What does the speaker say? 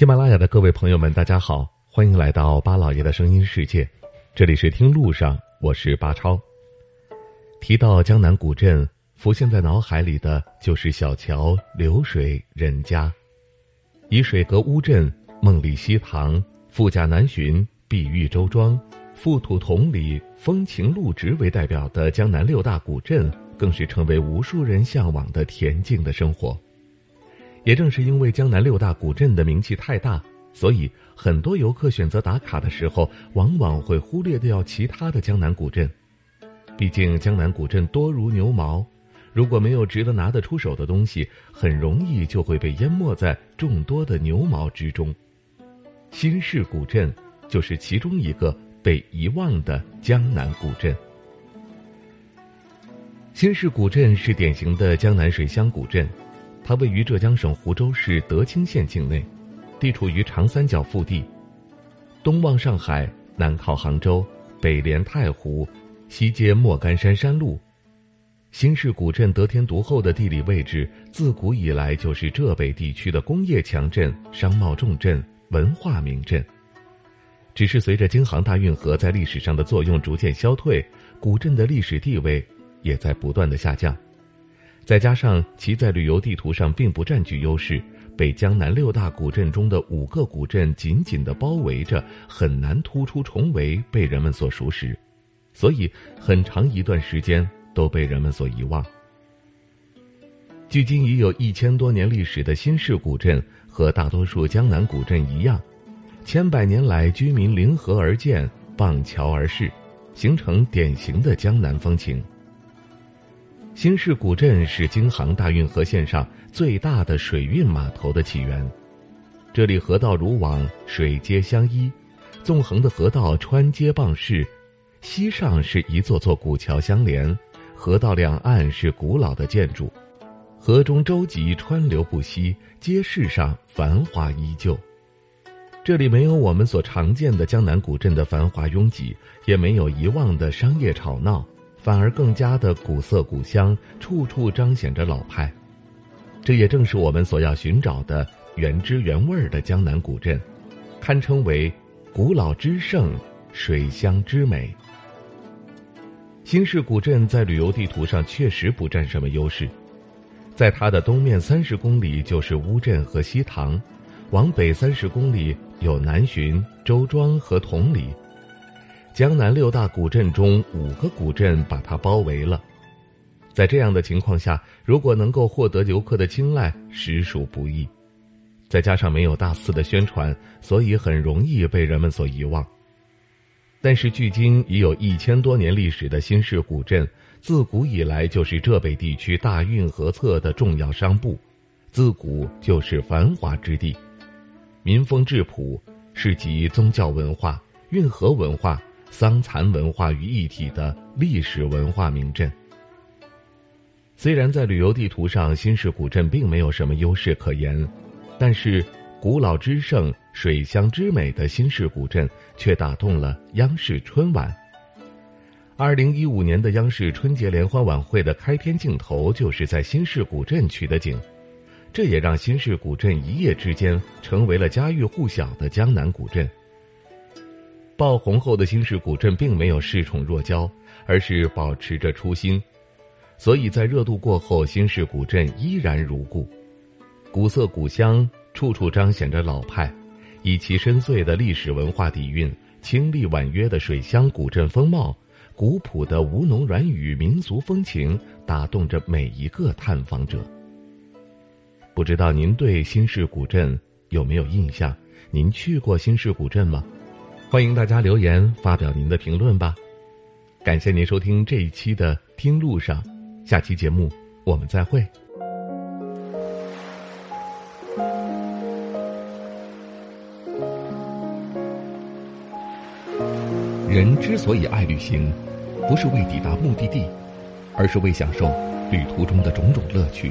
喜马拉雅的各位朋友们，大家好，欢迎来到巴老爷的声音世界。这里是听路上，我是巴超。提到江南古镇，浮现在脑海里的就是小桥流水人家，以水阁乌镇、梦里西塘、富甲南浔、碧玉周庄、富土同里、风情路直为代表的江南六大古镇，更是成为无数人向往的恬静的生活。也正是因为江南六大古镇的名气太大，所以很多游客选择打卡的时候，往往会忽略掉其他的江南古镇。毕竟江南古镇多如牛毛，如果没有值得拿得出手的东西，很容易就会被淹没在众多的牛毛之中。新市古镇就是其中一个被遗忘的江南古镇。新市古镇是典型的江南水乡古镇。它位于浙江省湖州市德清县境内，地处于长三角腹地，东望上海，南靠杭州，北连太湖，西接莫干山山路。新市古镇得天独厚的地理位置，自古以来就是浙北地区的工业强镇、商贸重镇、文化名镇。只是随着京杭大运河在历史上的作用逐渐消退，古镇的历史地位也在不断的下降。再加上其在旅游地图上并不占据优势，被江南六大古镇中的五个古镇紧紧的包围着，很难突出重围被人们所熟识，所以很长一段时间都被人们所遗忘。距今已有一千多年历史的新市古镇，和大多数江南古镇一样，千百年来居民临河而建，傍桥而市，形成典型的江南风情。新市古镇是京杭大运河线上最大的水运码头的起源，这里河道如网，水街相依，纵横的河道穿街傍市，西上是一座座古桥相连，河道两岸是古老的建筑，河中舟楫川流不息，街市上繁华依旧。这里没有我们所常见的江南古镇的繁华拥挤，也没有遗忘的商业吵闹。反而更加的古色古香，处处彰显着老派，这也正是我们所要寻找的原汁原味的江南古镇，堪称为古老之盛，水乡之美。新市古镇在旅游地图上确实不占什么优势，在它的东面三十公里就是乌镇和西塘，往北三十公里有南浔、周庄和同里。江南六大古镇中，五个古镇把它包围了。在这样的情况下，如果能够获得游客的青睐，实属不易。再加上没有大肆的宣传，所以很容易被人们所遗忘。但是，距今已有一千多年历史的新市古镇，自古以来就是浙北地区大运河侧的重要商埠，自古就是繁华之地，民风质朴，是集宗教文化、运河文化。桑蚕文化于一体的历史文化名镇。虽然在旅游地图上，新市古镇并没有什么优势可言，但是古老之盛、水乡之美的新市古镇却打动了央视春晚。二零一五年的央视春节联欢晚会的开篇镜头就是在新市古镇取的景，这也让新市古镇一夜之间成为了家喻户晓的江南古镇。爆红后的新市古镇并没有恃宠若骄，而是保持着初心，所以在热度过后，新市古镇依然如故，古色古香，处处彰显着老派，以其深邃的历史文化底蕴、清丽婉约的水乡古镇风貌、古朴的吴侬软语民俗风情，打动着每一个探访者。不知道您对新市古镇有没有印象？您去过新市古镇吗？欢迎大家留言发表您的评论吧，感谢您收听这一期的《听路上》，下期节目我们再会。人之所以爱旅行，不是为抵达目的地，而是为享受旅途中的种种乐趣。